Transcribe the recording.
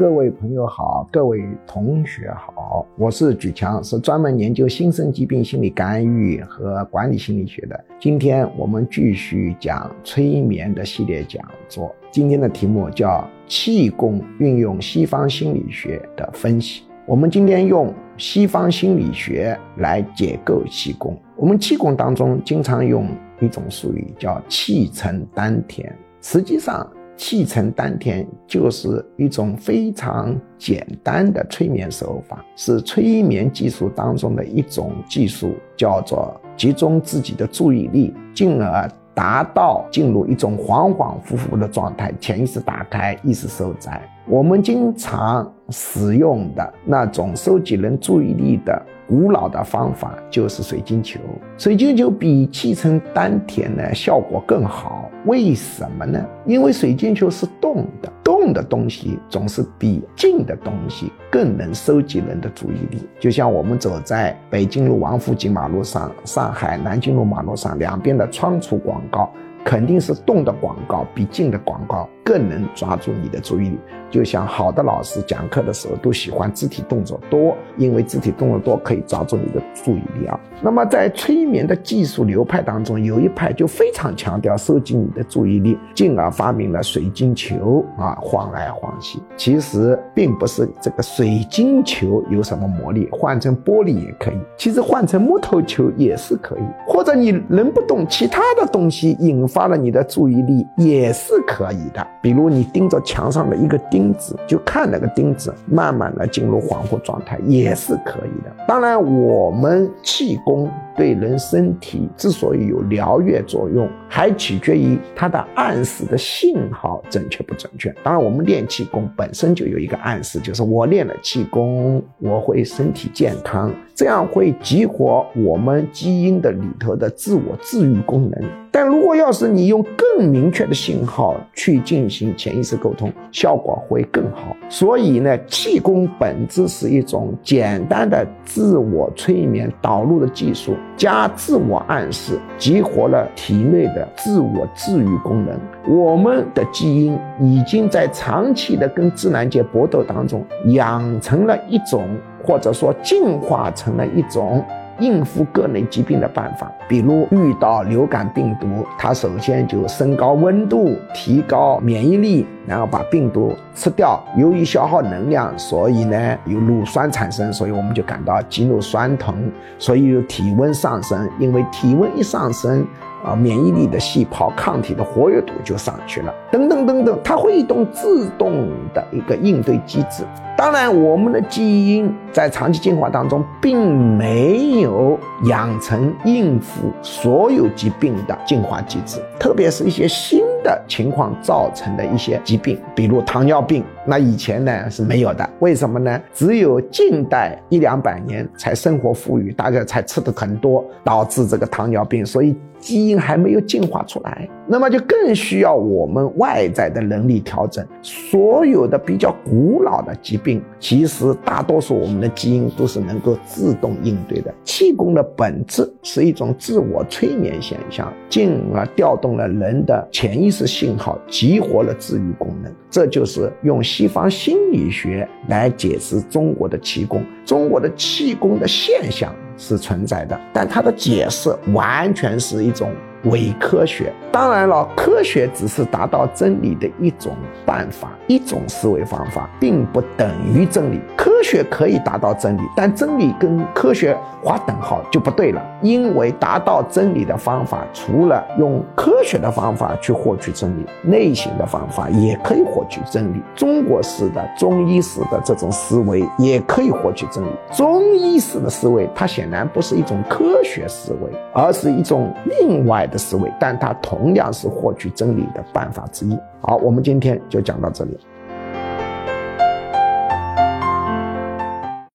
各位朋友好，各位同学好，我是举强，是专门研究新生疾病心理干预和管理心理学的。今天我们继续讲催眠的系列讲座，今天的题目叫气功运用西方心理学的分析。我们今天用西方心理学来解构气功。我们气功当中经常用一种术语叫气沉丹田，实际上。气沉丹田就是一种非常简单的催眠手法，是催眠技术当中的一种技术，叫做集中自己的注意力，进而达到进入一种恍恍惚惚的状态，潜意识打开，意识受载。我们经常使用的那种收集人注意力的古老的方法，就是水晶球。水晶球比气沉丹田呢效果更好，为什么呢？因为水晶球是动的，动的东西总是比静的东西更能收集人的注意力。就像我们走在北京路王府井马路上，上海南京路马路上，两边的窗橱广告。肯定是动的广告比静的广告更能抓住你的注意力。就像好的老师讲课的时候都喜欢肢体动作多，因为肢体动作多可以抓住你的注意力啊。那么在催眠的技术流派当中，有一派就非常强调收集你的注意力，进而发明了水晶球啊，晃来晃去。其实并不是这个水晶球有什么魔力，换成玻璃也可以，其实换成木头球也是可以，或者你人不动，其他的东西引。发了你的注意力也是可以的，比如你盯着墙上的一个钉子，就看那个钉子，慢慢的进入恍惚状态也是可以的。当然，我们气功对人身体之所以有疗愈作用，还取决于它的暗示的信号准确不准确。当然，我们练气功本身就有一个暗示，就是我练了气功，我会身体健康，这样会激活我们基因的里头的自我治愈功能。但如果要是是你用更明确的信号去进行潜意识沟通，效果会更好。所以呢，气功本质是一种简单的自我催眠导入的技术，加自我暗示，激活了体内的自我治愈功能。我们的基因已经在长期的跟自然界搏斗当中，养成了一种，或者说进化成了一种。应付各类疾病的办法，比如遇到流感病毒，它首先就升高温度，提高免疫力，然后把病毒吃掉。由于消耗能量，所以呢有乳酸产生，所以我们就感到肌肉酸疼。所以有体温上升，因为体温一上升。啊，免疫力的细胞抗体的活跃度就上去了，等等等等，它会一种自动的一个应对机制。当然，我们的基因在长期进化当中并没有养成应付所有疾病的进化机制，特别是一些新的情况造成的一些疾病，比如糖尿病，那以前呢是没有的。为什么呢？只有近代一两百年才生活富裕，大家才吃的很多，导致这个糖尿病，所以。基因还没有进化出来，那么就更需要我们外在的能力调整。所有的比较古老的疾病，其实大多数我们的基因都是能够自动应对的。气功的本质是一种自我催眠现象，进而调动了人的潜意识信号，激活了治愈功能。这就是用西方心理学来解释中国的气功，中国的气功的现象。是存在的，但它的解释完全是一种伪科学。当然了，科学只是达到真理的一种办法，一种思维方法，并不等于真理。科学可以达到真理，但真理跟科学划等号就不对了。因为达到真理的方法，除了用科学的方法去获取真理，内省的方法也可以获取真理。中国式的、中医式的这种思维也可以获取真理。中医式的思维，它显然不是一种科学思维，而是一种另外的思维，但它同样是获取真理的办法之一。好，我们今天就讲到这里。